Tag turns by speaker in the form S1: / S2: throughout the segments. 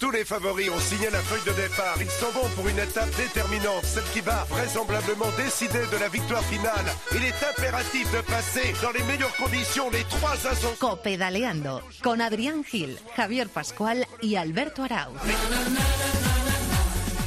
S1: Tous les favoris ont signé la feuille de départ. Ils s'en vont pour une étape déterminante, celle qui va vraisemblablement décider de la victoire finale. Il est impératif de passer dans les meilleures conditions les trois ascensions.
S2: Copedaleando con Adrián Gil, Javier Pascual y Alberto Arauz.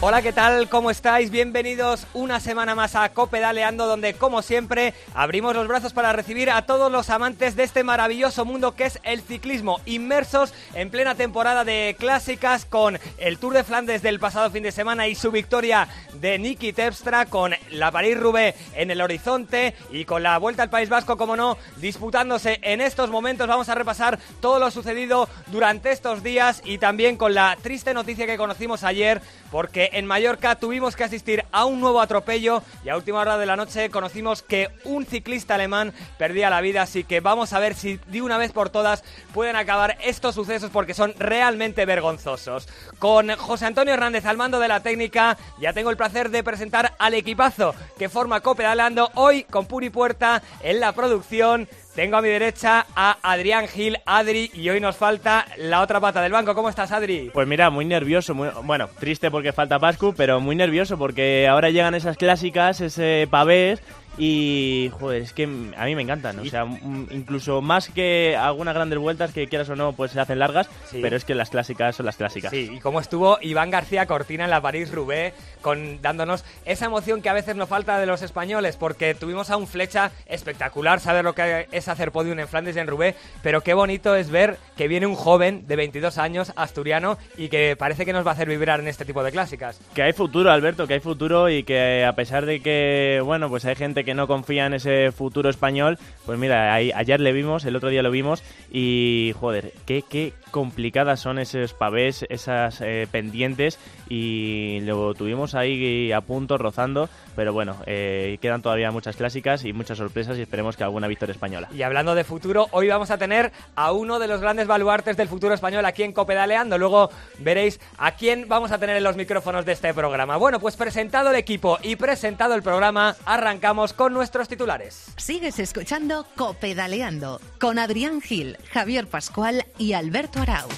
S3: Hola, ¿qué tal? ¿Cómo estáis? Bienvenidos una semana más a Copedaleando, donde, como siempre, abrimos los brazos para recibir a todos los amantes de este maravilloso mundo que es el ciclismo, inmersos en plena temporada de clásicas con el Tour de Flandes del pasado fin de semana y su victoria de Niki Terpstra, con la París-Roubaix en el horizonte y con la Vuelta al País Vasco, como no, disputándose en estos momentos. Vamos a repasar todo lo sucedido durante estos días y también con la triste noticia que conocimos ayer, porque en Mallorca tuvimos que asistir a un nuevo atropello y a última hora de la noche conocimos que un ciclista alemán perdía la vida, así que vamos a ver si de una vez por todas pueden acabar estos sucesos porque son realmente vergonzosos. Con José Antonio Hernández al mando de la técnica, ya tengo el placer de presentar al equipazo que forma Copedalando hoy con Puri Puerta en la producción. Tengo a mi derecha a Adrián Gil, Adri, y hoy nos falta la otra pata del banco. ¿Cómo estás, Adri?
S4: Pues mira, muy nervioso, muy, bueno, triste porque falta Pascu, pero muy nervioso porque ahora llegan esas clásicas, ese pavés, y, joder, es que a mí me encantan. O sea, mm, incluso más que algunas grandes vueltas que quieras o no, pues se hacen largas,
S3: Sí.
S4: pero es que las clásicas son las clásicas.
S3: Sí, y cómo estuvo Iván García Cortina en la París-Roubaix, con, dándonos esa emoción que a veces nos falta de los españoles, porque tuvimos a un flecha espectacular, saber lo que es hacer podium en Flandes y en Roubaix, pero qué bonito es ver que viene un joven de 22 años, asturiano, y que parece que nos va a hacer vibrar en este tipo de clásicas.
S4: Que hay futuro, Alberto, que hay futuro y que a pesar de que, bueno, pues hay gente que no confía en ese futuro español, pues mira, ayer le vimos, el otro día lo vimos y, joder, qué, qué complicadas son esos pavés, esas eh, pendientes y lo tuvimos ahí a punto, rozando, pero bueno, eh, quedan todavía muchas clásicas y muchas sorpresas y esperemos que alguna victoria española.
S3: Y hablando de futuro, hoy vamos a tener a uno de los grandes baluartes del futuro español aquí en Copedaleando. Luego veréis a quién vamos a tener en los micrófonos de este programa. Bueno, pues presentado el equipo y presentado el programa, arrancamos con nuestros titulares.
S2: Sigues escuchando Copedaleando con Adrián Gil, Javier Pascual y Alberto Arauz.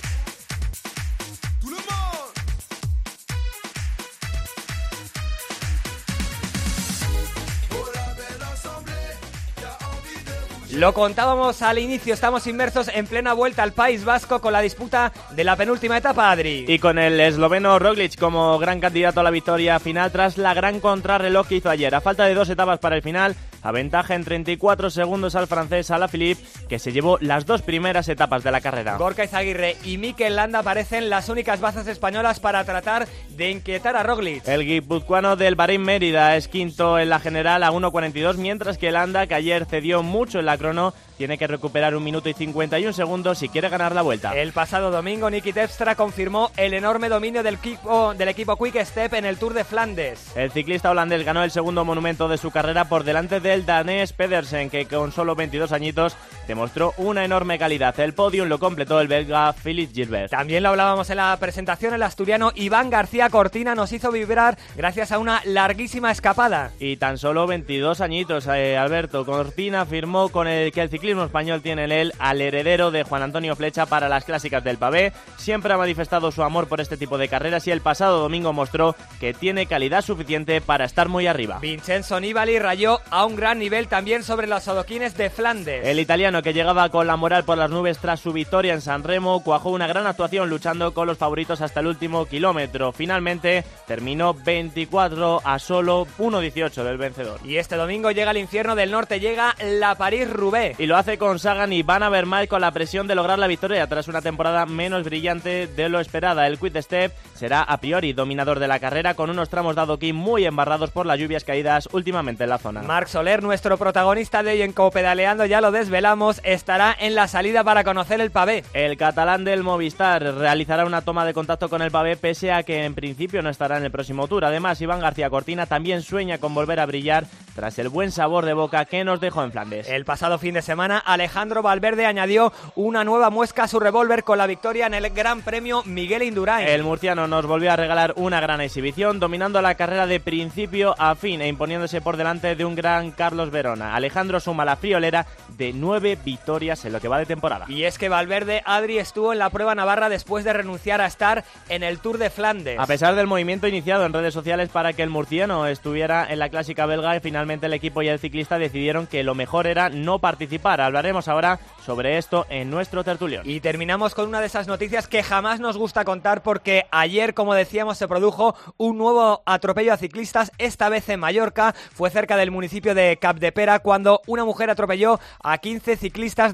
S3: Lo contábamos al inicio, estamos inmersos en plena vuelta al País Vasco con la disputa de la penúltima etapa, Adri.
S4: Y con el esloveno Roglic como gran candidato a la victoria final tras la gran contrarreloj que hizo ayer. A falta de dos etapas para el final, aventaja en 34 segundos al francés Alaphilippe, que se llevó las dos primeras etapas de la carrera.
S3: Gorka Izaguirre y Mikel Landa parecen las únicas bazas españolas para tratar de inquietar a Roglic.
S4: El guipuzcoano del Bahrein Mérida es quinto en la general a 1.42, mientras que Landa, que ayer cedió mucho en la crono, tiene que recuperar un minuto y 51 segundos si quiere ganar la vuelta.
S3: El pasado domingo, Niki Terpstra confirmó el enorme dominio del equipo, del equipo Quick Step en el Tour de Flandes.
S4: El ciclista holandés ganó el segundo monumento de su carrera por delante del danés Pedersen, que con solo 22 añitos demostró una enorme calidad. El podium lo completó el belga Philip Gilbert.
S3: También lo hablábamos en la presentación, el asturiano Iván García Cortina nos hizo vibrar gracias a una larguísima escapada.
S4: Y tan solo 22 añitos, eh, Alberto Cortina afirmó con el que el ciclismo español tiene en él al heredero de Juan Antonio Flecha para las clásicas del pavé. Siempre ha manifestado su amor por este tipo de carreras y el pasado domingo mostró que tiene calidad suficiente para estar muy arriba.
S3: Vincenzo Nibali rayó a un gran nivel también sobre los adoquines de Flandes.
S4: El italiano que llegaba con la moral por las nubes tras su victoria en San Remo cuajó una gran actuación luchando con los favoritos hasta el último kilómetro. Finalmente terminó 24 a solo 1.18 del vencedor.
S3: Y este domingo llega al infierno del norte, llega la París-Roubaix.
S4: Y lo hace con Sagan y Van Avermaet con la presión de lograr la victoria tras una temporada menos brillante de lo esperada. El Quick Step será a priori dominador de la carrera con unos tramos de adoquín muy embarrados por las lluvias caídas últimamente en la zona.
S3: Marc Soler, nuestro protagonista de hoy en Copedaleando, ya lo desvelamos, estará en la salida para conocer el pavé.
S4: El catalán del Movistar realizará una toma de contacto con el pavé pese a que en principio no estará en el próximo tour. Además, Iván García Cortina también sueña con volver a brillar tras el buen sabor de boca que nos dejó en Flandes.
S3: El pasado fin de semana, Alejandro Valverde añadió una nueva muesca a su revólver con la victoria en el Gran Premio Miguel Indurain.
S4: El murciano nos volvió a regalar una gran exhibición, dominando la carrera de principio a fin e imponiéndose por delante de un gran Carlos Verona. Alejandro suma la friolera de nueve victorias en lo que va de temporada.
S3: Y es que Valverde Adri estuvo en la prueba navarra después de renunciar a estar en el Tour de Flandes.
S4: A pesar del movimiento iniciado en redes sociales para que el murciano estuviera en la clásica belga, finalmente el equipo y el ciclista decidieron que lo mejor era no participar. Hablaremos ahora sobre esto en nuestro tertulión.
S3: Y terminamos con una de esas noticias que jamás nos gusta contar porque ayer, como decíamos, se produjo un nuevo atropello a ciclistas, esta vez en Mallorca. Fue cerca del municipio de Capdepera cuando una mujer atropelló a 15 ciclistas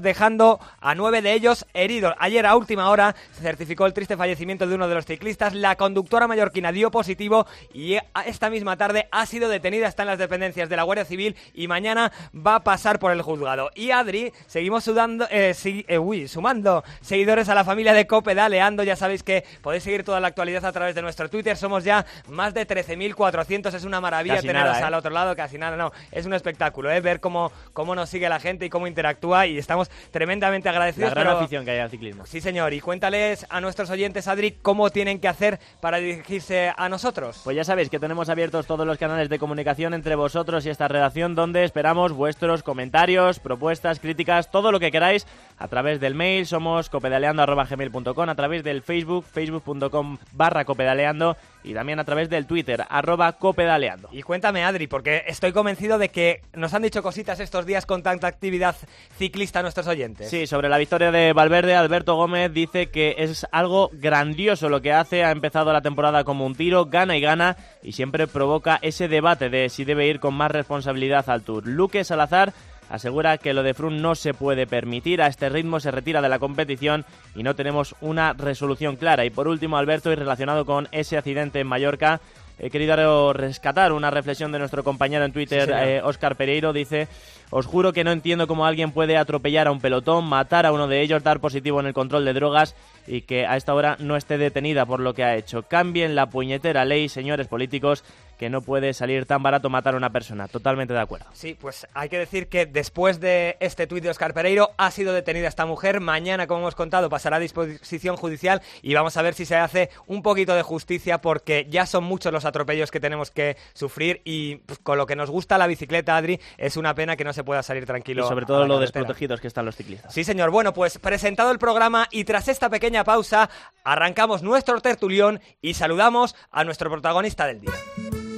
S3: dejando a 9 de ellos heridos. Ayer a última hora se certificó el triste fallecimiento de uno de los ciclistas. La conductora mallorquina dio positivo y esta misma tarde ha sido detenida, está en las dependencias de la Guardia Civil y mañana va a pasar por el juzgado. Y Adri, seguimos sudando, eh, eh, sumando seguidores a la familia de Cope Daleando. Ya sabéis que podéis seguir toda la actualidad a través de nuestro Twitter. Somos ya más de 13.400. Es una maravilla teneros
S4: ¿eh?
S3: al otro lado, casi nada, no. Es un espectáculo, ¿eh? Ver cómo, cómo nos sigue la gente y cómo interactúa y estamos tremendamente agradecidos.
S4: La gran afición que hay al ciclismo.
S3: Sí, señor. Y cuéntales a nuestros oyentes, Adri, cómo tienen que hacer para dirigirse a nosotros.
S4: Pues ya sabéis que tenemos abiertos todos los canales de comunicación entre vosotros y esta redacción donde esperamos vuestros comentarios, propuestas, críticas, todo lo que queráis a través del mail, somos copedaleando.gmail.com, a través del Facebook, facebook.com barra copedaleando y también a través del Twitter, arroba copedaleando.
S3: Y cuéntame, Adri, porque estoy convencido de que nos han dicho cositas estos días con tanta actividad ciclista a nuestros oyentes.
S4: Sí, sobre la victoria de Valverde, Alberto Gómez dice que es algo grandioso lo que hace, ha empezado la temporada como un tiro, gana y gana, y siempre provoca ese debate de si debe ir con más responsabilidad al Tour. Luque Salazar asegura que lo de Froome no se puede permitir, a este ritmo se retira de la competición y no tenemos una resolución clara. Y por último, Alberto, y relacionado con ese accidente en Mallorca, he querido rescatar una reflexión de nuestro compañero en Twitter, Oscar Pereiro, dice, os juro que no entiendo cómo alguien puede atropellar a un pelotón, matar a uno de ellos, dar positivo en el control de drogas y que a esta hora no esté detenida por lo que ha hecho. Cambien la puñetera ley, señores políticos, que no puede salir tan barato matar a una persona. Totalmente de acuerdo.
S3: Sí, pues hay que decir que después de este tuit de Oscar Pereiro ha sido detenida esta mujer. Mañana, como hemos contado, pasará a disposición judicial y vamos a ver si se hace un poquito de justicia porque ya son muchos los atropellos que tenemos que sufrir y pues, con lo que nos gusta la bicicleta, Adri, es una pena que no se pueda salir tranquilo.
S4: Y sobre todo lo desprotegidos que están los ciclistas.
S3: Sí, señor. Bueno, pues presentado el programa y tras esta pequeña pausa, arrancamos nuestro tertulión y saludamos a nuestro protagonista del día.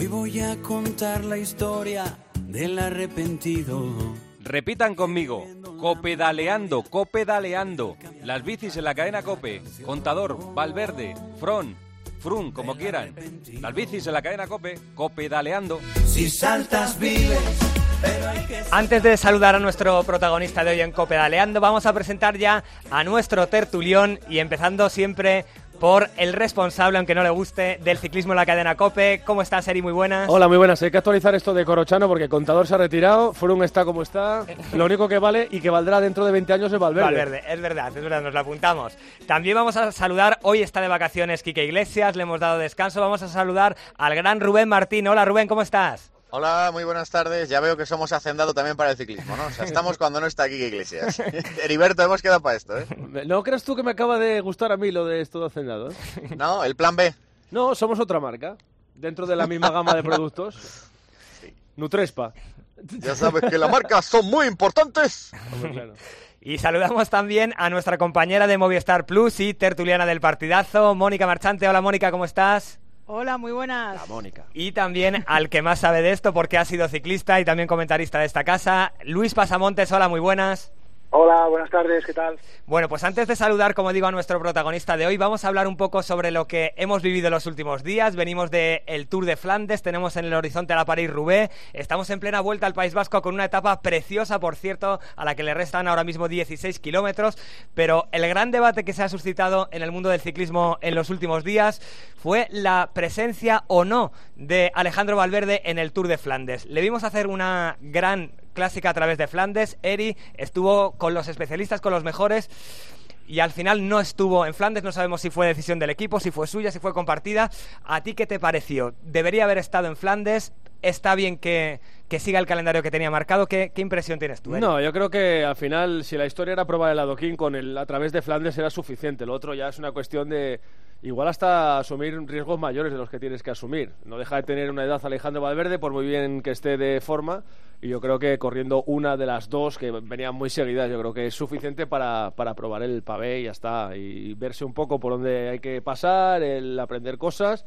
S5: Hoy voy a contar la historia del arrepentido.
S6: Repitan conmigo, copedaleando, copedaleando. Las bicis en la cadena Cope, Contador, Valverde, Fron, Frun, como quieran. Las bicis en la cadena Cope, copedaleando.
S5: Si saltas vives.
S3: Antes de saludar a nuestro protagonista de hoy en Copedaleando, vamos a presentar ya a nuestro tertulión y empezando siempre por el responsable, aunque no le guste, del ciclismo en la cadena COPE. ¿Cómo estás, Eri? Muy buenas.
S7: Hola, muy buenas. Hay que actualizar esto de Corochano porque Contador se ha retirado, Froome está como está. Lo único que vale y que valdrá dentro de 20 años es Valverde.
S3: Valverde, es verdad, es verdad, nos lo apuntamos. También vamos a saludar, hoy está de vacaciones Quique Iglesias, le hemos dado descanso. Vamos a saludar al gran Rubén Martín. Hola, Rubén, ¿cómo estás?
S8: Hola, muy buenas tardes. Ya veo que somos hacendado también para el ciclismo, ¿no? O sea, estamos cuando no está aquí Iglesias. Heriberto, hemos quedado para esto, ¿eh?
S7: ¿No crees tú que me acaba de gustar a mí lo de esto de hacendado? ¿eh?
S8: No, el plan B.
S7: No, somos otra marca. Dentro de la misma gama de productos. Nutrespa.
S8: Ya sabes que las marcas son muy importantes.
S7: Hombre, claro.
S3: Y saludamos también a nuestra compañera de Movistar Plus y tertuliana del partidazo, Mónica Marchante. Hola, Mónica, ¿cómo estás?
S9: Hola, muy buenas.
S7: La Mónica.
S3: Y también al que más sabe de esto, porque ha sido ciclista y también comentarista de esta casa, Luis Pasamontes. Hola, muy buenas.
S10: Hola, buenas tardes, ¿qué tal?
S3: Bueno, pues antes de saludar, como digo, a nuestro protagonista de hoy, vamos a hablar un poco sobre lo que hemos vivido los últimos días. Venimos del el Tour de Flandes, tenemos en el horizonte a la París-Roubaix, estamos en plena vuelta al País Vasco con una etapa preciosa, por cierto, a la que le restan ahora mismo 16 kilómetros, pero el gran debate que se ha suscitado en el mundo del ciclismo en los últimos días fue la presencia o no de Alejandro Valverde en el Tour de Flandes. Le vimos hacer una gran clásica a través de Flandes. Eri estuvo con los especialistas, con los mejores. Y al final no estuvo en Flandes, no sabemos si fue decisión del equipo, si fue suya, si fue compartida. ¿A ti qué te pareció? ¿Debería haber estado en Flandes? Está bien que, siga el calendario que tenía marcado. ¿Qué, impresión tienes tú?
S7: No, yo creo que al final, si la historia era probar el adoquín con el a través de Flandes era suficiente. Lo otro ya es una cuestión de igual hasta asumir riesgos mayores de los que tienes que asumir. No deja de tener una edad Alejandro Valverde, por muy bien que esté de forma, y yo creo que corriendo una de las dos que venían muy seguidas, yo creo que es suficiente para, para probar el pavé y ya está, y verse un poco por dónde hay que pasar, el aprender cosas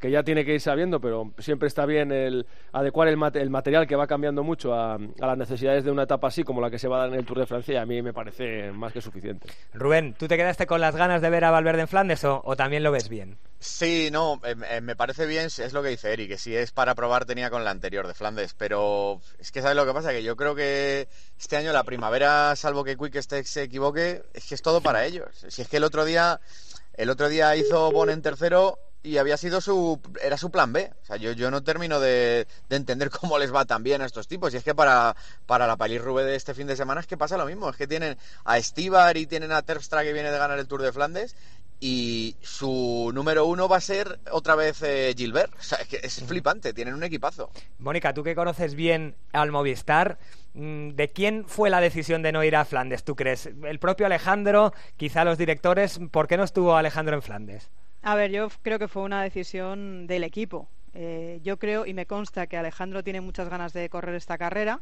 S7: que ya tiene que ir sabiendo, pero siempre está bien el adecuar el, el material que va cambiando mucho a, las necesidades de una etapa así como la que se va a dar en el Tour de Francia. a mí me parece más que suficiente.
S3: Rubén, ¿tú te quedaste con las ganas de ver a Valverde en Flandes o, también lo ves bien?
S8: Sí, no, eh, eh, me parece bien, es lo que dice Eric, que si es para probar tenía con la anterior de Flandes, pero es que sabes lo que pasa, que yo creo que este año la primavera, salvo que Quick se equivoque, es que es todo para ellos. Si es que el otro día, el otro día hizo Bon en tercero y había sido su era su plan B. O sea, yo, yo no termino de, entender cómo les va tan bien a estos tipos. Y es que para, para la Palis Rubé de este fin de semana es que pasa lo mismo. Es que tienen a Estibar y tienen a Terpstra que viene de ganar el Tour de Flandes. Y su número uno va a ser otra vez eh, Gilbert. O sea, es, que es flipante, tienen un equipazo.
S3: Mónica, tú que conoces bien al Movistar, mm, ¿de quién fue la decisión de no ir a Flandes, tú crees? ¿El propio Alejandro? ¿Quizá los directores? ¿Por qué no estuvo Alejandro en Flandes?
S9: A ver, yo creo que fue una decisión del equipo. Eh, yo creo y me consta que Alejandro tiene muchas ganas de correr esta carrera.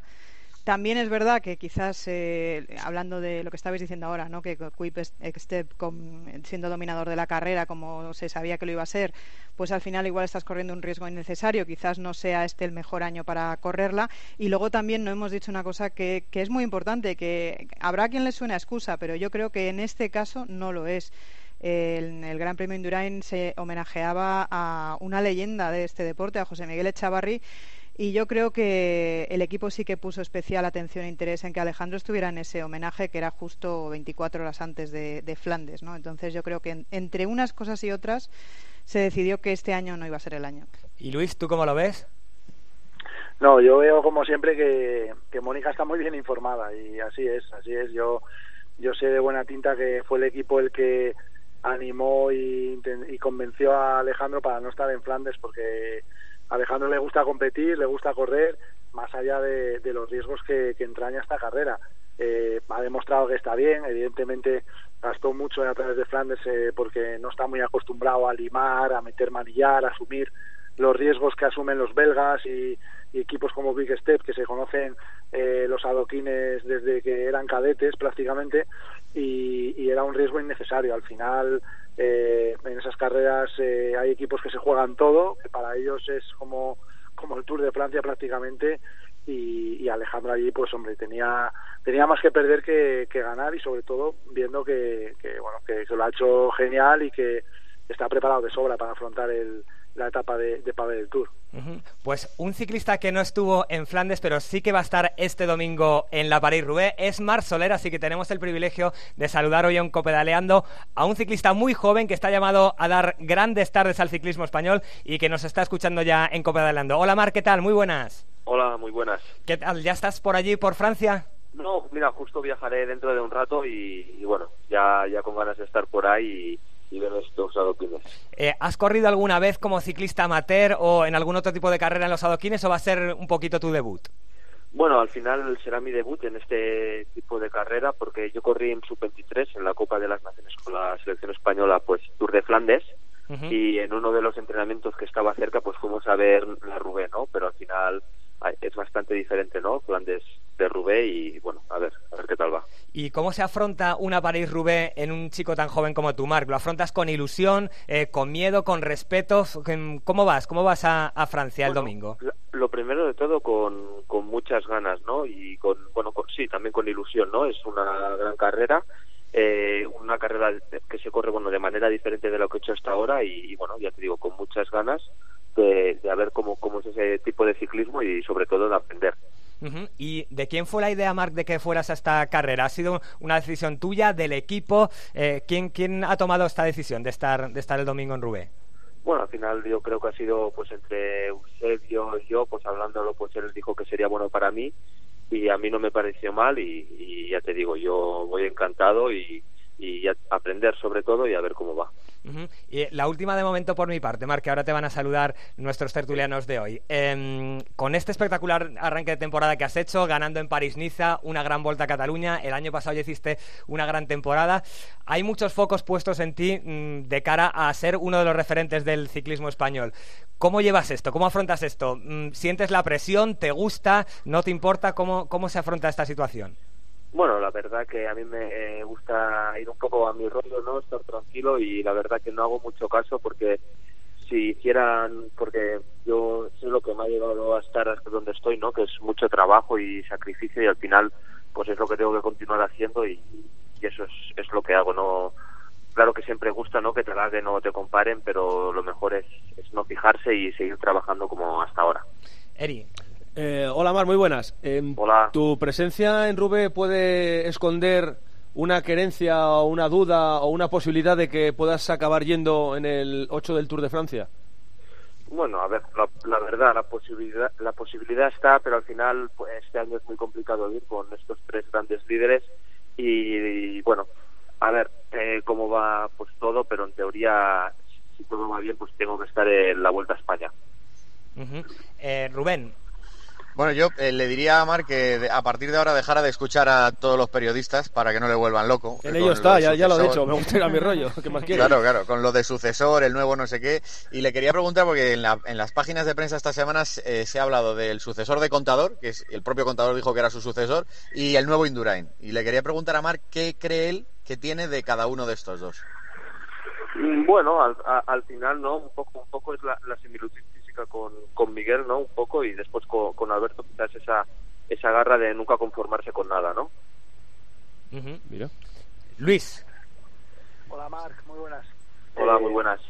S9: También es verdad que quizás, eh, hablando de lo que estabais diciendo ahora, ¿no? que Quip Step siendo dominador de la carrera, como se sabía que lo iba a ser, pues al final igual estás corriendo un riesgo innecesario. Quizás no sea este el mejor año para correrla. Y luego también no hemos dicho una cosa que, que es muy importante, que habrá quien le suene excusa, pero yo creo que en este caso no lo es en el Gran Premio Indurain se homenajeaba a una leyenda de este deporte, a José Miguel Echavarri, y yo creo que el equipo sí que puso especial atención e interés en que Alejandro estuviera en ese homenaje que era justo 24 horas antes de, Flandes, ¿no? Entonces yo creo que entre unas cosas y otras se decidió que este año no iba a ser el año.
S3: ¿Y Luis, tú cómo lo ves?
S10: No, yo veo como siempre que, que Mónica está muy bien informada y así es, así es. Yo, yo sé de buena tinta que fue el equipo el que animó y, convenció a Alejandro para no estar en Flandes porque a Alejandro le gusta competir, le gusta correr, más allá de, los riesgos que, entraña esta carrera. Eh, ha demostrado que está bien, evidentemente gastó mucho a través de Flandes eh, porque no está muy acostumbrado a limar, a meter manillar, a asumir los riesgos que asumen los belgas y, equipos como Big Step que se conocen eh, los adoquines desde que eran cadetes prácticamente y, era un riesgo innecesario. Al final, eh, en esas carreras eh, hay equipos que se juegan todo, que para ellos es como, como el Tour de Francia prácticamente. Y, Alejandro allí, pues hombre, tenía tenía más que perder que, ganar y sobre todo viendo que, bueno que, lo ha hecho genial y que está preparado de sobra para afrontar el, la etapa de, de del Tour.
S3: Pues un ciclista que no estuvo en Flandes, pero sí que va a estar este domingo en la París-Roubaix, es Mar Soler, así que tenemos el privilegio de saludar hoy en Copedaleando a un ciclista muy joven que está llamado a dar grandes tardes al ciclismo español y que nos está escuchando ya en Copedaleando. Hola Mar, ¿qué tal? Muy buenas.
S11: Hola, muy buenas.
S3: ¿Qué tal? ¿Ya estás por allí, por Francia?
S11: No, mira, justo viajaré dentro de un rato y, bueno, ya, ya con ganas de estar por ahí y ver estos adoquines.
S3: Eh, ¿Has corrido alguna vez como ciclista amateur o en algún otro tipo de carrera en los adoquines o va a ser un poquito tu debut?
S11: Bueno, al final será mi debut en este tipo de carrera porque yo corrí en sub-23 en la Copa de las Naciones con la selección española, pues Tour de Flandes, y en uno de los entrenamientos que estaba cerca pues fuimos a ver la Rubé, ¿no? Pero al final es bastante diferente, ¿no? Flandes de Rubé y bueno, a ver, a ver qué tal va.
S3: ¿Y cómo se afronta una París-Roubaix en un chico tan joven como tú, Marc? ¿Lo afrontas con ilusión, eh, con miedo, con respeto? ¿Cómo vas? ¿Cómo vas a, Francia el domingo?
S11: Lo primero de todo con, con muchas ganas, ¿no? Y con, bueno, sí, también con ilusión, ¿no? Es una gran carrera. Eh, una carrera que se corre bueno de manera diferente de lo que he hecho hasta ahora y, bueno ya te digo con muchas ganas de, de ver cómo, cómo es ese tipo de ciclismo y sobre todo de aprender
S3: ¿Y de quién fue la idea, Marc, de que fueras a esta carrera? ¿Ha sido una decisión tuya, del equipo? Eh, ¿quién, ¿Quién ha tomado esta decisión de estar, de estar el domingo en Rubé?
S11: Bueno, al final yo creo que ha sido pues entre Eusebio y yo, pues hablándolo, pues él dijo que sería bueno para mí y a mí no me pareció mal y, ya te digo, yo voy encantado y, y aprender sobre todo y a ver cómo va.
S3: Y eh, la última de momento por mi parte, Marc, que ahora te van a saludar nuestros tertulianos de hoy. Em, con este espectacular arranque de temporada que has hecho, ganando en París-Niza, una gran vuelta a Cataluña, el año pasado ya hiciste una gran temporada, hay muchos focos puestos en ti mm, de cara a ser uno de los referentes del ciclismo español. ¿Cómo llevas esto? ¿Cómo afrontas esto? Mm, ¿Sientes la presión? ¿Te gusta? ¿No te importa? ¿Cómo, cómo se afronta esta situación?
S11: Bueno, la verdad que a mí me eh, gusta ir un poco a mi rollo, ¿no? Estar tranquilo y la verdad que no hago mucho caso porque si hicieran, porque yo sé lo que me ha llevado a estar hasta donde estoy, ¿no? Que es mucho trabajo y sacrificio y al final pues es lo que tengo que continuar haciendo y, eso es, es lo que hago, ¿no? Claro que siempre gusta, ¿no? Que te halaguen o te comparen, pero lo mejor es, es no fijarse y seguir trabajando como hasta ahora.
S3: Eri,
S7: Eh, hola Mar, muy buenas. Em,
S11: Hola.
S7: ¿Tu presencia en Rube puede esconder una querencia o una duda o una posibilidad de que puedas acabar yendo en el 8 del Tour de Francia?
S11: Bueno, a ver, la, la verdad, la posibilidad, la posibilidad está, pero al final pues, este año es muy complicado ir con estos tres grandes líderes y, y, bueno, a ver eh, cómo va pues todo, pero en teoría si todo va bien pues tengo que estar en la Vuelta a España.
S3: Eh, Rubén,
S8: Bueno, yo eh, le diría a Marc que de- a partir de ahora dejara de escuchar a todos los periodistas para que no le vuelvan loco.
S7: En ello está, ya, ya lo he dicho, me gusta ir a mi rollo. ¿Qué más quieres?
S8: Claro, claro, con lo de sucesor, el nuevo no sé qué. Y le quería preguntar, porque en, la- en las páginas de prensa esta semana eh, se ha hablado del sucesor de Contador, que es el propio Contador dijo que era su sucesor, y el nuevo Indurain. Y le quería preguntar a Marc qué cree él que tiene de cada uno de estos dos.
S11: Mm, Bueno, al, a- al final, ¿no? Un poco, un poco es la, la similitud con, con Miguel, ¿no? Un poco, y después con, con Alberto quizás esa, esa garra de nunca conformarse con nada, ¿no?
S7: Mira.
S3: Luis,
S10: Hola Marc, muy buenas.
S11: Hola,
S10: Eh,
S11: muy buenas.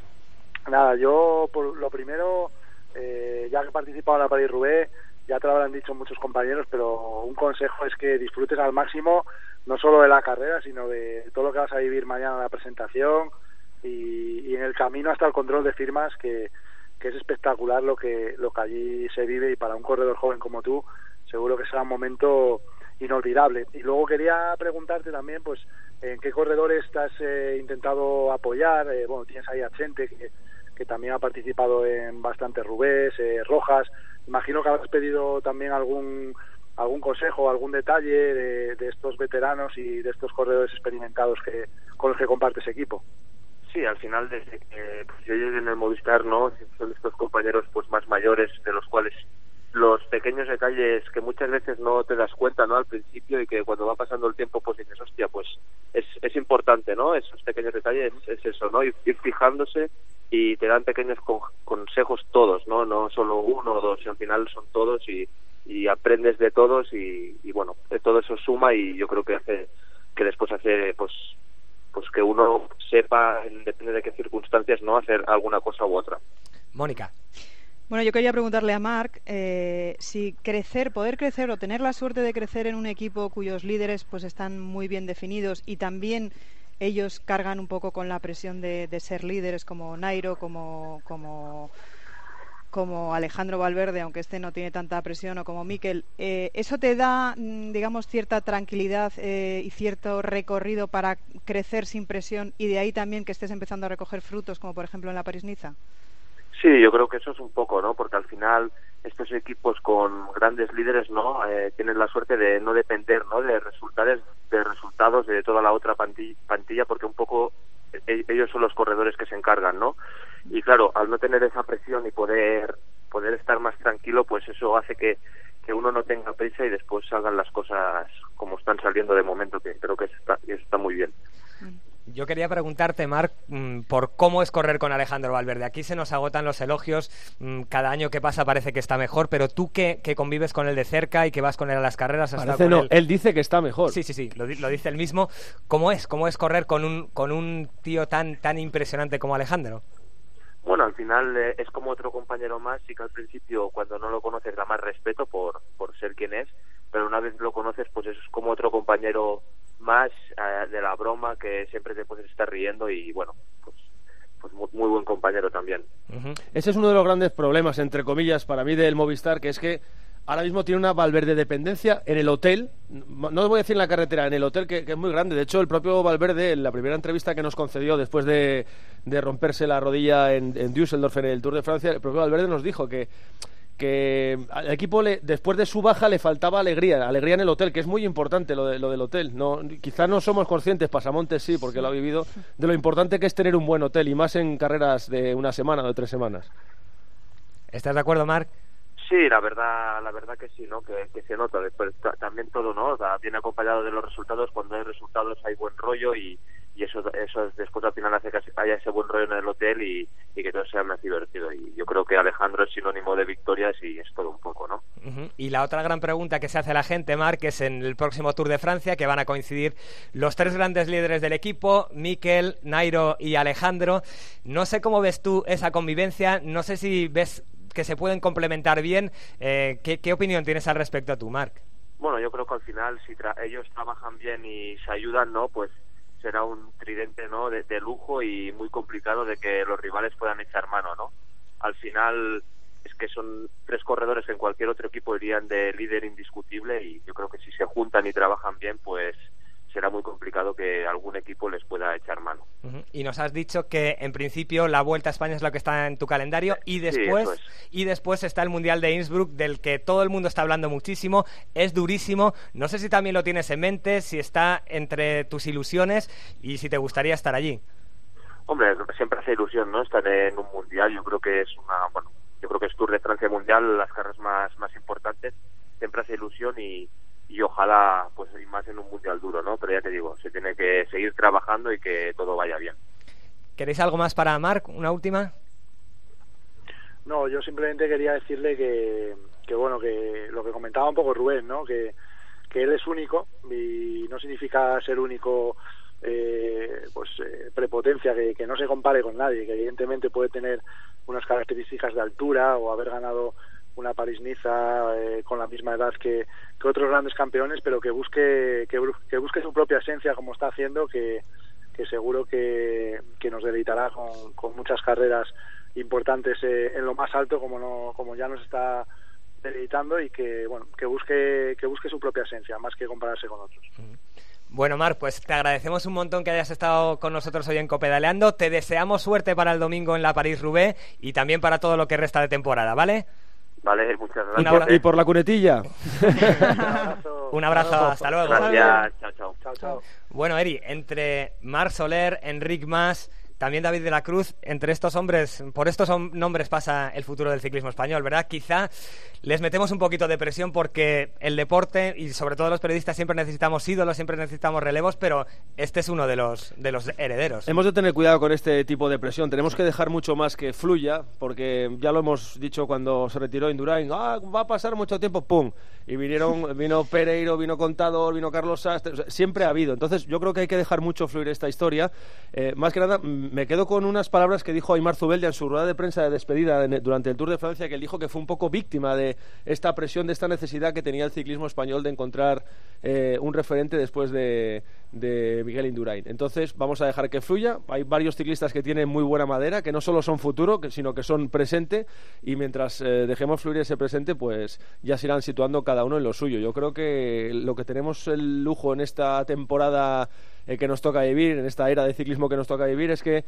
S10: Nada, yo por lo primero, eh, ya que he participado en la París Roubaix, ya te lo habrán dicho muchos compañeros, pero un consejo es que disfrutes al máximo no solo de la carrera, sino de todo lo que vas a vivir mañana en la presentación y, y en el camino hasta el control de firmas, que, que es espectacular lo que, lo que allí se vive y para un corredor joven como tú, seguro que será un momento inolvidable. Y luego quería preguntarte también, pues, en qué corredores has eh, intentado apoyar. Eh, bueno, tienes ahí a Chente, que, que también ha participado en bastantes Rubés, eh, Rojas. Imagino que habrás pedido también algún algún consejo, algún detalle de, de estos veteranos y de estos corredores experimentados que con los que compartes equipo.
S11: Sí, al final desde que pues, yo llegué en el Movistar, ¿no? Son estos compañeros pues más mayores de los cuales los pequeños detalles que muchas veces no te das cuenta, ¿no? Al principio y que cuando va pasando el tiempo pues dices, hostia, pues es, es importante, ¿no? Esos pequeños detalles es eso, ¿no? Ir, fijándose y te dan pequeños con- consejos todos, ¿no? No solo uno o dos, y al final son todos y, y aprendes de todos y, y bueno, eh, todo eso suma y yo creo que hace que después hace pues pues que uno sepa, depende de qué circunstancias, no hacer alguna cosa u otra.
S3: Mónica.
S9: Bueno, yo quería preguntarle a Marc eh, si crecer, poder crecer o tener la suerte de crecer en un equipo cuyos líderes pues están muy bien definidos y también ellos cargan un poco con la presión de, de ser líderes como Nairo, como, como, como Alejandro Valverde, aunque este no tiene tanta presión, o como Miquel, eh, ¿eso te da, mm, digamos, cierta tranquilidad eh, y cierto recorrido para crecer sin presión y de ahí también que estés empezando a recoger frutos, como por ejemplo en la París-Niza?
S11: Sí, yo creo que eso es un poco, ¿no? Porque al final estos equipos con grandes líderes, ¿no? Eh, tienen la suerte de no depender, ¿no? De resultados, de resultados de toda la otra panti- plantilla, porque un poco ellos son los corredores que se encargan, ¿no? Y claro, al no tener esa presión y poder poder estar más tranquilo, pues eso hace que que uno no tenga prisa y después salgan las cosas como están saliendo de momento, que creo que está, está muy bien.
S3: Yo quería preguntarte, Marc, mm, por cómo es correr con Alejandro Valverde. Aquí se nos agotan los elogios, mm, cada año que pasa parece que está mejor, pero tú que, que convives con él de cerca y que vas con él a las carreras, has estado
S7: Parece
S3: con
S7: no,
S3: él-
S7: él dice que está mejor.
S3: Sí, sí, sí, lo, di- lo dice él mismo. ¿Cómo es? ¿Cómo es correr con un, con un tío tan, tan impresionante como Alejandro?
S11: Bueno, al final eh, es como otro compañero más, sí que al principio cuando no lo conoces da más respeto por, por ser quien es, pero una vez lo conoces pues eso es como otro compañero más eh, de la broma que siempre te puedes estar riendo y bueno, pues, pues muy, muy buen compañero también.
S7: Ese es uno de los grandes problemas, entre comillas, para mí del Movistar, que es que ahora mismo tiene una Valverde dependencia en el hotel, no voy a decir en la carretera, en el hotel que, es muy grande. De hecho, el propio Valverde, en la primera entrevista que nos concedió después de, romperse la rodilla en, en Düsseldorf en el Tour de Francia, el propio Valverde nos dijo que que al equipo le, después de su baja le faltaba alegría, alegría en el hotel, que es muy importante lo, de, lo del hotel. No, quizás no somos conscientes, Pasamontes sí, porque lo ha vivido, de lo importante que es tener un buen hotel y más en carreras de una semana o de tres semanas.
S3: ¿Estás de acuerdo, Marc?
S11: Sí, la verdad, la verdad que sí, ¿no? Que, se nota. Después también todo, ¿no? O viene acompañado de los resultados. Cuando hay resultados hay buen rollo y, y eso, eso después al final hace que haya ese buen rollo en el hotel y, que todo sea más divertido. Y yo creo que Alejandro es sinónimo de victorias y es todo un poco, ¿no?
S3: Y la otra gran pregunta que se hace la gente, Marc, es en el próximo Tour de Francia, que van a coincidir los tres grandes líderes del equipo, Miquel, Nairo y Alejandro. No sé cómo ves tú esa convivencia, no sé si ves que se pueden complementar bien. Eh, ¿qué, ¿qué, opinión tienes al respecto tú, Marc?
S11: Bueno, yo creo que al final, si ellos trabajan bien y se ayudan, ¿no? Pues será un tridente no de, lujo y muy complicado de que los rivales puedan echar mano no al final es que son tres corredores que en cualquier otro equipo irían de líder indiscutible y yo creo que si se juntan y trabajan bien pues será muy complicado que algún equipo les pueda echar mano.
S3: Y nos has dicho que en principio la Vuelta a España es lo que está en tu calendario y después y después está el Mundial de Innsbruck del que todo el mundo está hablando muchísimo, es durísimo. No sé si también lo tienes en mente, si está entre tus ilusiones y si te gustaría estar allí.
S11: Hombre, siempre hace ilusión, ¿no? Estar en un mundial. Yo creo que es una, bueno, yo creo que es Tour de Francia Mundial, las carreras más más importantes. Siempre hace ilusión y y ojalá pues más en un mundial duro, ¿no? Pero ya te digo, se tiene que seguir trabajando y que todo vaya bien.
S3: ¿Queréis algo más para Marc? ¿Una última?
S10: No, yo simplemente quería decirle que, que bueno, que lo que comentaba un poco Rubén, ¿no? Que, que él es único y no significa ser único eh, pues eh, prepotencia que, que no se compare con nadie, que evidentemente puede tener unas características de altura o haber ganado una París-Niza eh, con la misma edad que, otros grandes campeones, pero que busque, que, busque su propia esencia como está haciendo, que, que seguro que, que nos deleitará con, muchas carreras importantes eh, en lo más alto como no como ya nos está deleitando y que bueno que busque que busque su propia esencia más que compararse con otros.
S3: Bueno, Mar, pues te agradecemos un montón que hayas estado con nosotros hoy en Copedaleando. Te deseamos suerte para el domingo en la París-Roubaix y también para todo lo que resta de temporada, ¿vale?
S11: Vale, muchas gracias.
S7: Y por, la cunetilla.
S3: Un abrazo, hasta luego.
S11: Gracias, chao, chao.
S3: Bueno, Eri, entre Mar Soler, Enric Mas también David de la Cruz, entre estos hombres, por estos nombres pasa el futuro del ciclismo español, ¿verdad? Quizá les metemos un poquito de presión porque el deporte y sobre todo los periodistas siempre necesitamos ídolos, siempre necesitamos relevos, pero este es uno de los, de los herederos.
S7: Hemos de tener cuidado con este tipo de presión, tenemos que dejar mucho más que fluya, porque ya lo hemos dicho cuando se retiró Indurain, ah, va a pasar mucho tiempo, ¡pum! Y vinieron, vino Pereiro, vino Contador, vino Carlos Sastre, siempre ha habido. Entonces yo creo que hay que dejar mucho fluir esta historia. Eh, más que nada, me quedo con unas palabras que dijo Aymar Zubeldia en su rueda de prensa de despedida durante el Tour de Francia, que él dijo que fue un poco víctima de esta presión, de esta necesidad que tenía el ciclismo español de encontrar eh, un referente después de, Miguel Indurain. Entonces, vamos a dejar que fluya. Hay varios ciclistas que tienen muy buena madera, que no solo son futuro, sino que son presente, y mientras eh, dejemos fluir ese presente, pues ya se irán situando cada uno en lo suyo. Yo creo que lo que tenemos el lujo en esta temporada eh, que nos toca vivir, en esta era de ciclismo que nos toca vivir, es que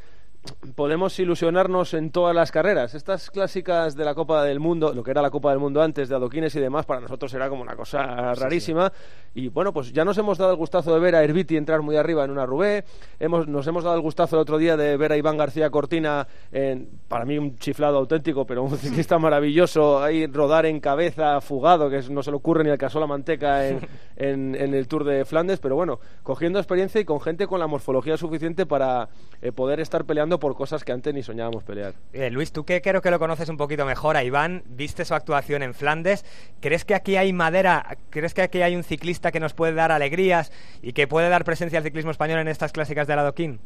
S7: podemos ilusionarnos en todas las carreras. Estas clásicas de la Copa del Mundo, lo que era la Copa del Mundo antes, de adoquines y demás, para nosotros era como una cosa rarísima. Y bueno, pues ya nos hemos dado el gustazo de ver a Herbiti entrar muy arriba en una Rubé. Hemos, nos hemos dado el gustazo el otro día de ver a Iván García Cortina, en, para mí un chiflado auténtico, pero un ciclista maravilloso, ahí rodar en cabeza, fugado, que no se le ocurre ni al caso la manteca en, en, el Tour de Flandes. Pero bueno, cogiendo experiencia y con gente con la morfología suficiente para eh, poder estar peleando por cosas que antes ni soñábamos pelear.
S3: Eh, Luis, tú que creo que lo conoces un poquito mejor a Iván, viste su actuación en Flandes, ¿crees que aquí hay madera, crees que aquí hay un ciclista que nos puede dar alegrías y que puede dar presencia al ciclismo español en estas clásicas de Adoquín?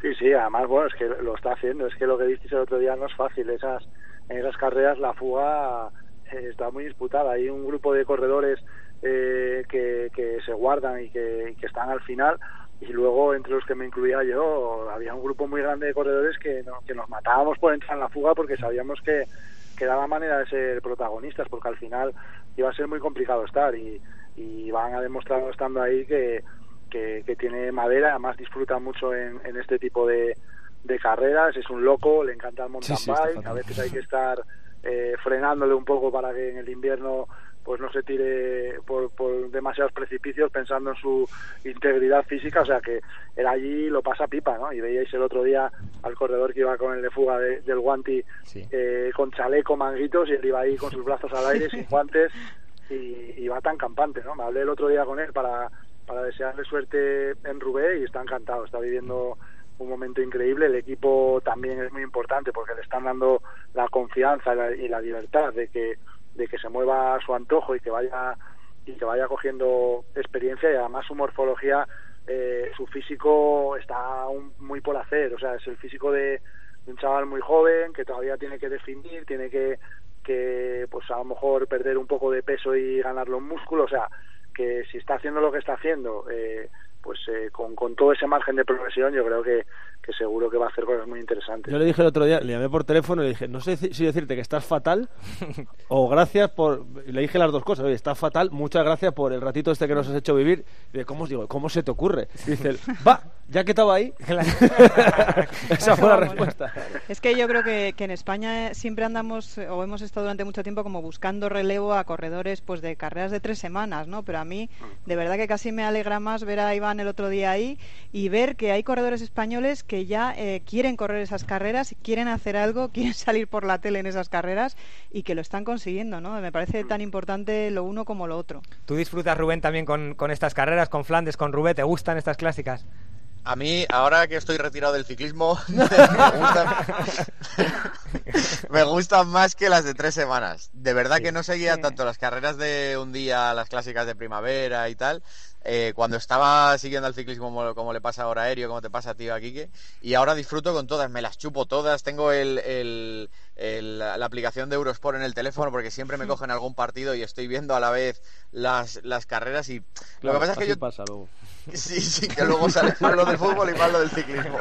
S10: Sí, sí, además, bueno, es que lo está haciendo, es que lo que visteis el otro día no es fácil, esas, en esas carreras la fuga eh, está muy disputada, hay un grupo de corredores eh, que, que, se guardan y que, que, están al final y luego entre los que me incluía yo había un grupo muy grande de corredores que, que nos matábamos por entrar en la fuga porque sabíamos que que daban manera de ser protagonistas, porque al final iba a ser muy complicado estar y, y van a demostrar estando ahí que, que, tiene madera, además disfruta mucho en, en este tipo de, de carreras, es un loco, le encanta el mountain bike, a veces hay que estar eh, frenándole un poco para que en el invierno pues no se tire por, por, demasiados precipicios pensando en su integridad física, o sea que él allí lo pasa pipa, ¿no? Y veíais el otro día al corredor que iba con el de fuga del guanti eh, con chaleco, manguitos, y él iba ahí con sus brazos al aire, sin guantes, y, va tan campante, ¿no? Me hablé el otro día con él para, para desearle suerte en Rubé y está encantado, está viviendo un momento increíble. El equipo también es muy importante porque le están dando la confianza y la libertad de que de que se mueva a su antojo y que vaya y que vaya cogiendo experiencia y además su morfología eh, su físico está muy por hacer. O sea es el físico de, un chaval muy joven que todavía tiene que definir tiene que que pues a lo mejor perder un poco de peso y ganar los músculos. O sea que si está haciendo lo que está haciendo eh, pues eh, con, con todo ese margen de progresión yo creo que, que seguro que va a hacer cosas muy interesantes.
S7: Yo le dije el otro día, le llamé por teléfono y le dije, no sé si decirte que estás fatal o gracias por... Le dije las dos cosas, oye, estás fatal, muchas gracias por el ratito este que nos has hecho vivir. Y de, ¿cómo os digo? ¿Cómo se te ocurre? Y dice, va, ya que estaba ahí. Esa fue la respuesta.
S9: Es que yo creo que, que, en España siempre andamos, o hemos estado durante mucho tiempo como buscando relevo a corredores pues de carreras de tres semanas, ¿no? Pero a mí, de verdad que casi me alegra más ver a Iván el otro día ahí y ver que hay corredores españoles que ya eh, quieren correr esas carreras, quieren hacer algo, quieren salir por la tele en esas carreras y que lo están consiguiendo, ¿no? Me parece tan importante lo uno como lo otro.
S3: ¿Tú disfrutas, Rubén, también con, con estas carreras, con Flandes, con Rubén? ¿Te gustan estas clásicas?
S8: A mí, ahora que estoy retirado del ciclismo, me, gustan, más que las de tres semanas. De verdad que no seguía tanto las carreras de un día, las clásicas de primavera y tal, eh, cuando estaba siguiendo el ciclismo como, le pasa ahora a Aéreo, como te pasa a ti, a Quique, y ahora disfruto con todas, me las chupo todas, tengo el, la aplicación de Eurosport en el teléfono porque siempre me cogen algún partido y estoy viendo a la vez las, las carreras y lo que pasa es que yo...
S7: Pasa
S8: Sí, sí, que luego sale más lo del fútbol y más lo del ciclismo.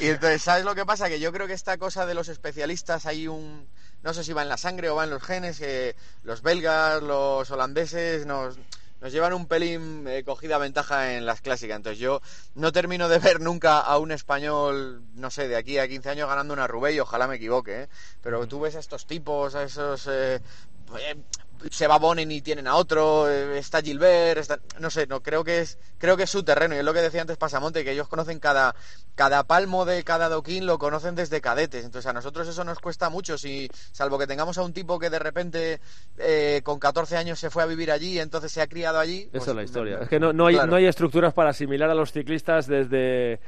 S8: Y entonces, ¿sabes lo que pasa? Que yo creo que esta cosa de los especialistas hay un... No sé si va en la sangre o va en los genes, que los belgas, los holandeses nos nos llevan un pelín eh, cogida ventaja en las clásicas. Entonces yo no termino de ver nunca a un español, no sé, de aquí a 15 años ganando una Rubé y ojalá me equivoque, ¿eh? pero tú ves a estos tipos, a esos... Eh, se va Bonen y tienen a otro, eh, está Gilbert, no sé, no creo que es creo que es su terreno y es lo que decía antes Pasamonte, que ellos conocen cada cada palmo de cada doquín lo conocen desde cadetes, entonces a nosotros eso nos cuesta mucho, si salvo que tengamos a un tipo que de repente eh, con 14 años se fue a vivir allí y entonces se ha criado allí.
S7: Pues, es la historia, es que no, no, hay, no hay estructuras para asimilar a los ciclistas desde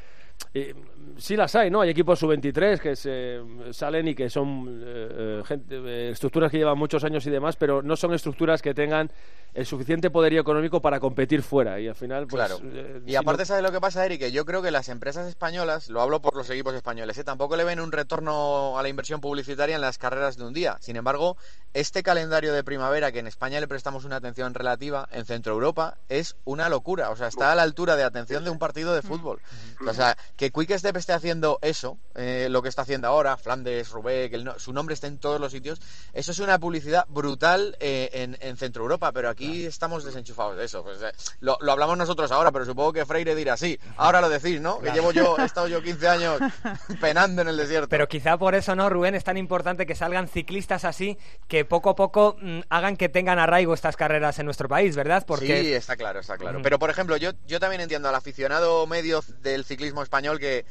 S7: sí las hay, ¿no? Hay equipos sub-23 que se salen y que son eh, eh, eh, estructuras que llevan muchos años y demás, pero no son estructuras que tengan el suficiente poderío económico para competir fuera. Y al final, pues,
S8: Claro. y aparte, ¿sabes lo que pasa, Eric? Que yo creo que las empresas españolas, lo hablo por los equipos españoles, tampoco le ven un retorno a la inversión publicitaria en las carreras de un día. Sin embargo, este calendario de primavera, que en España le prestamos una atención relativa, en Centro Europa, es una locura. O sea, está a la altura de atención de un partido de fútbol. O sea, que Quick Step esté haciendo eso, eh, lo que está haciendo ahora, Flandes, Rubé, que su nombre esté en todos los sitios, eso es una publicidad brutal eh, en, Centro Europa, pero aquí estamos desenchufados de eso. Pues, eh, lo, hablamos nosotros ahora, pero supongo que Freire dirá, sí, ahora lo decís, ¿no? Que llevo yo, he estado yo 15 años penando en el desierto.
S3: Pero quizá por eso, ¿no, Rubén? Es tan importante que salgan ciclistas así, que poco a poco mm, hagan que tengan arraigo estas carreras en nuestro país, ¿verdad?
S8: Porque... Sí, está claro, está claro. Pero, por ejemplo, yo, yo también entiendo al aficionado medio del ciclismo español que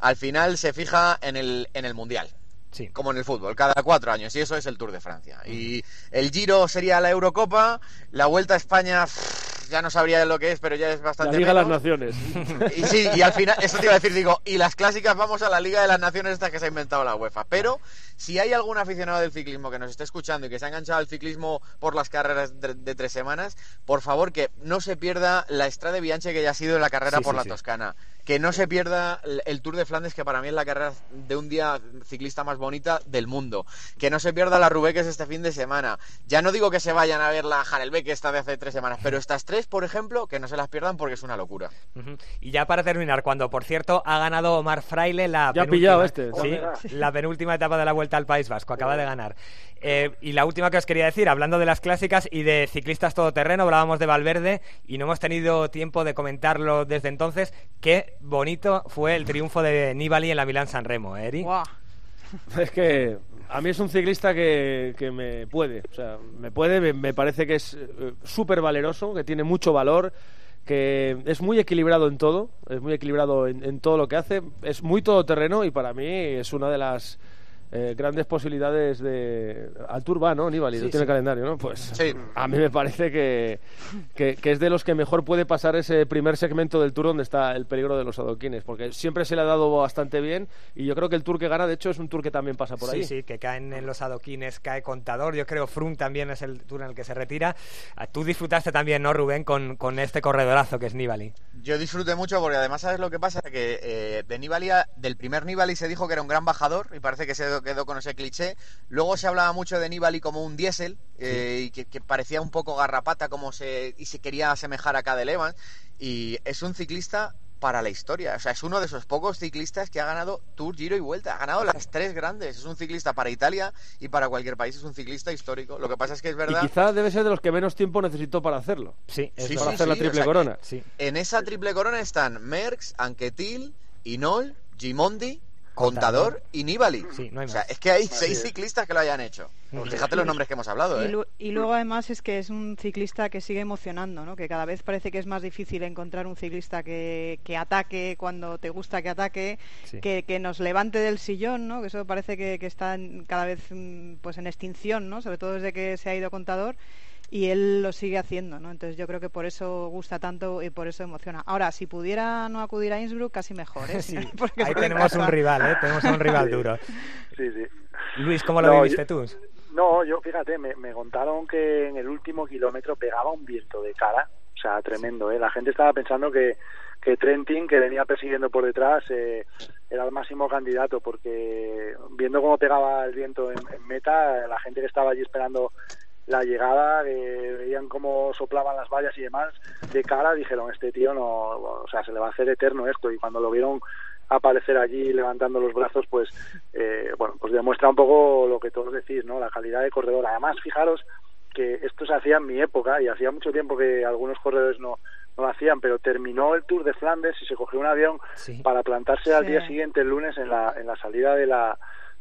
S8: al final se fija en el, en el Mundial. Sí. Como en el fútbol, cada cuatro años, y eso es el Tour de Francia. Y el Giro sería la Eurocopa, la Vuelta a España ya no sabría lo que es, pero ya es bastante.
S7: La Liga de las Naciones.
S8: Y sí, y al final, eso te iba a decir, digo, y las clásicas vamos a la Liga de las Naciones esta que se ha inventado la UEFA. Pero si hay algún aficionado del ciclismo que nos esté escuchando y que se ha enganchado al ciclismo por las carreras de, tres semanas, por favor que no se pierda la Estrada Bianche que ya ha sido la carrera por la Toscana que no se pierda el Tour de Flandes, que para mí es la carrera de un día ciclista más bonita del mundo. Que no se pierda la Roubaix, que es este fin de semana. Ya no digo que se vayan a ver la Harelbeck, esta de hace tres semanas, pero estas tres por ejemplo, que no se las pierdan porque es una locura.
S3: Y ya para terminar, cuando por cierto ha ganado Omar Fraile la
S7: Ya
S3: penúltima-
S7: pillado este.
S3: Sí, la penúltima etapa de la Vuelta al País Vasco, acaba de ganar. Eh, y la última que os quería decir, hablando de las clásicas y de ciclistas todoterreno, hablábamos de Valverde y no hemos tenido tiempo de comentarlo desde entonces. Qué bonito fue el triunfo de Nibali en la Milán San Remo, ¿eh, Eri?
S7: Es que a mí es un ciclista que, que me puede, o sea, me puede, me, parece que es eh, súper valeroso, que tiene mucho valor, que es muy equilibrado en todo, es muy equilibrado en, en todo lo que hace, es muy todoterreno y para mí es una de las eh, grandes posibilidades de... Al Tour va, ¿no?
S8: Sí,
S7: no tiene
S8: sí.
S7: calendario, ¿no? Pues a mí me parece que, que, que es de los que mejor puede pasar ese primer segmento del Tour donde está el peligro de los adoquines, porque siempre se le ha dado bastante bien y yo creo que el Tour que gana, de hecho, es un Tour que también pasa por
S3: sí,
S7: ahí.
S3: sí, que caen en los adoquines, cae Contador. Yo creo Froome también es el tour en el que se retira. Ah, Tú disfrutaste también, ¿no, Rubén, con, con este corredorazo que es Nibali?
S8: Yo disfruté mucho porque además, ¿sabes lo que pasa? Que eh, de Nibali, a- del primer Nibali se dijo que era un gran bajador y parece que se quedó con ese cliché. Luego se hablaba mucho de Nibali como un diésel eh, y que, que parecía un poco garrapata como se, y se quería asemejar a Cadel Evans. Y es un ciclista para la historia. O sea, es uno de esos pocos ciclistas que ha ganado Tour, Giro y Vuelta. Ha ganado las tres grandes. Es un ciclista para Italia y para cualquier país. Es un ciclista histórico. Lo que pasa es que es
S7: Y
S8: verdad...
S7: quizá debe ser de los que menos tiempo necesitó para hacerlo.
S3: Sí,
S8: Sí,
S7: para
S8: sí,
S7: hacer la triple
S8: o sea,
S7: corona.
S3: Sí.
S8: En esa triple corona están Merckx, Anquetil, Inol, Gimondi, Contador y Nibali.
S3: Sí, no hay
S8: o sea, es que hay seis ciclistas que lo hayan hecho. Pues fíjate los nombres que hemos hablado,
S9: Y,
S8: ¿eh?
S9: lu- y luego además es que es un ciclista que sigue emocionando, ¿no? Que cada vez parece que es más difícil encontrar un ciclista que, que ataque cuando te gusta que ataque,
S3: Sí.
S9: que, que nos levante del sillón, ¿no? Que eso parece que, que está en- cada vez mm, pues en extinción, ¿no? Sobre todo desde que se ha ido contador y él lo sigue haciendo, ¿no? Entonces yo creo que por eso gusta tanto y por eso emociona. Ahora, si pudiera no acudir a Innsbruck, casi mejor, ¿eh?
S3: Sí,
S9: Porque
S3: Ahí tenemos un rival, ¿eh? Tenemos a un rival duro.
S10: Sí, sí.
S3: Luis, ¿cómo lo
S10: No,
S3: viviste
S10: yo-
S3: tú?
S10: No, yo fíjate, me, me contaron que en el último kilómetro pegaba un viento de cara, o sea, tremendo, ¿eh? La gente estaba pensando que, que Trentin, que venía persiguiendo por detrás, eh, era el máximo candidato, porque viendo cómo pegaba el viento en, en meta, la gente que estaba allí esperando la llegada, que veían cómo soplaban las vallas y demás, de cara dijeron, este tío no, o sea, se le va a hacer eterno esto, y cuando lo vieron aparecer allí levantando los brazos, pues eh, bueno, pues demuestra un poco lo que todos decís, ¿no? La calidad de corredor. Además, fijaros que esto se hacía en mi época y hacía mucho tiempo que algunos corredores no, no lo hacían, pero terminó el Tour de Flandes y se cogió un avión
S3: Sí.
S10: para plantarse al día siguiente, el lunes, en la, en la salida de la,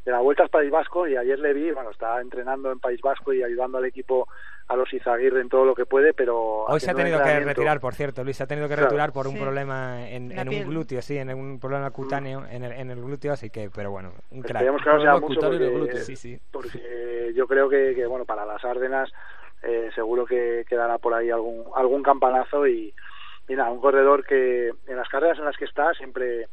S10: de la Vuelta al País Vasco y ayer le vi, bueno, estaba entrenando en País Vasco y ayudando al equipo a los Izaguirre en todo lo que puede, pero...
S3: Hoy se ha tenido que retirar, por cierto. Luis se ha tenido que
S10: Claro.
S3: retirar por un
S9: Sí.
S3: problema en, un glúteo, sí, en un problema cutáneo en el, en el glúteo, así que, pero bueno, un crack.
S10: Esperemos que no sea mucho
S7: cutáneo en el
S10: porque,
S7: glúteo.
S3: Sí, sí.
S10: porque yo creo que, que, bueno para las Árdenas eh, seguro que quedará por ahí algún algún campanazo y, y nada un corredor que en las carreras en las que está siempre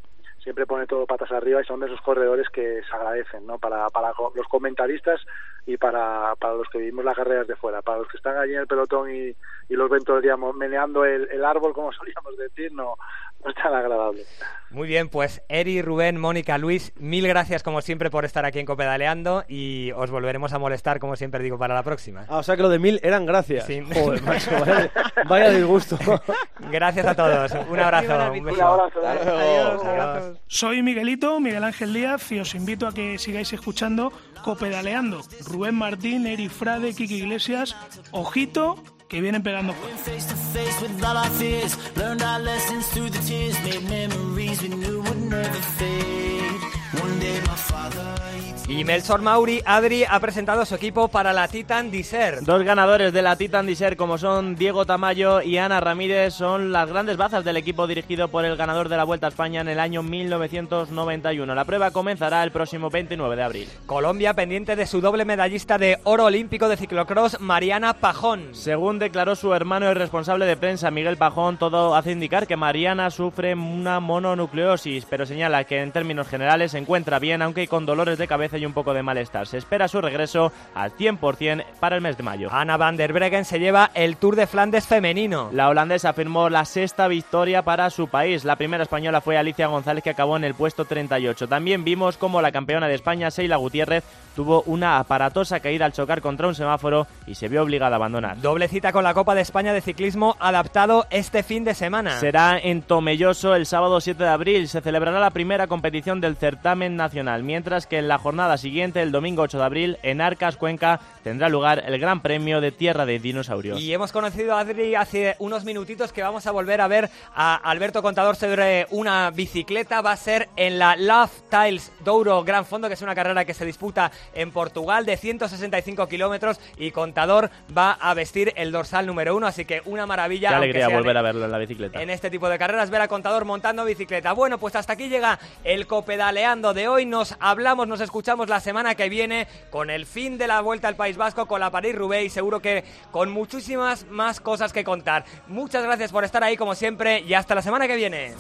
S10: siempre pone todo patas arriba y son de esos corredores que se agradecen no para para los comentaristas y para, para los que vivimos las carreras de fuera para los que están allí en el pelotón y, y los ven todo el día meneando el, el árbol como solíamos decir no no es tan agradable
S3: Muy bien, pues Eri, Rubén, Mónica, Luis, mil gracias como siempre por estar aquí en Copedaleando y os volveremos a molestar, como siempre digo, para la próxima.
S7: Ah, o sea que lo de mil eran gracias.
S3: Sí.
S7: Joder, macho, vaya, vaya disgusto.
S3: Gracias a todos, un abrazo, un
S10: un
S3: beso.
S10: abrazo
S9: Adiós.
S12: Soy Miguelito, Miguel Ángel Díaz, y os invito a que sigáis escuchando Copedaleando. Rubén Martín, Eric Frade, Kiki Iglesias, ojito, que vienen pegando.
S3: Y Melchor Mauri, Adri, ha presentado su equipo para la Titan Desert.
S4: Dos ganadores de la Titan Desert como son Diego Tamayo y Ana Ramírez son las grandes bazas del equipo dirigido por el ganador de la Vuelta a España en el año 1991. La prueba comenzará el próximo 29 de abril.
S3: Colombia pendiente de su doble medallista de oro olímpico de ciclocross, Mariana Pajón.
S4: Según declaró su hermano y responsable de prensa, Miguel Pajón, todo hace indicar que Mariana sufre una mononucleosis, pero señala que en términos generales se encuentra bien, aunque con dolores de cabeza y un poco de malestar. Se espera su regreso al 100% para el mes de mayo.
S3: Ana van der Breggen se lleva el Tour de Flandes femenino.
S4: La holandesa firmó la sexta victoria para su país. La primera española fue Alicia González que acabó en el puesto 38. También vimos como la campeona de España, Seila Gutiérrez, tuvo una aparatosa caída al chocar contra un semáforo y se vio obligada a abandonar.
S3: Doble cita con la Copa de España de Ciclismo adaptado este fin de semana.
S4: Será en Tomelloso el sábado 7 de abril. Se celebrará la primera competición del certamen nacional, mientras que en la jornada siguiente, el domingo 8 de abril, en Arcas, Cuenca, tendrá lugar el Gran Premio de Tierra de Dinosaurios.
S3: Y hemos conocido a Adri hace unos minutitos que vamos a volver a ver a Alberto Contador sobre una bicicleta. Va a ser en la Love Tiles Douro Gran Fondo, que es una carrera que se disputa en Portugal de 165 kilómetros y Contador va a vestir el dorsal número uno, así que una maravilla.
S4: Qué alegría
S3: sea
S4: volver a verlo en la bicicleta.
S3: en este tipo de carreras, ver a Contador montando bicicleta. Bueno, pues hasta aquí llega el copedaleando de hoy. Nos hablamos, nos escuchamos la semana que viene con el fin de la vuelta al País Vasco, con la París-Roubaix seguro que con muchísimas más cosas que contar. Muchas gracias por estar ahí como siempre y hasta la semana que viene.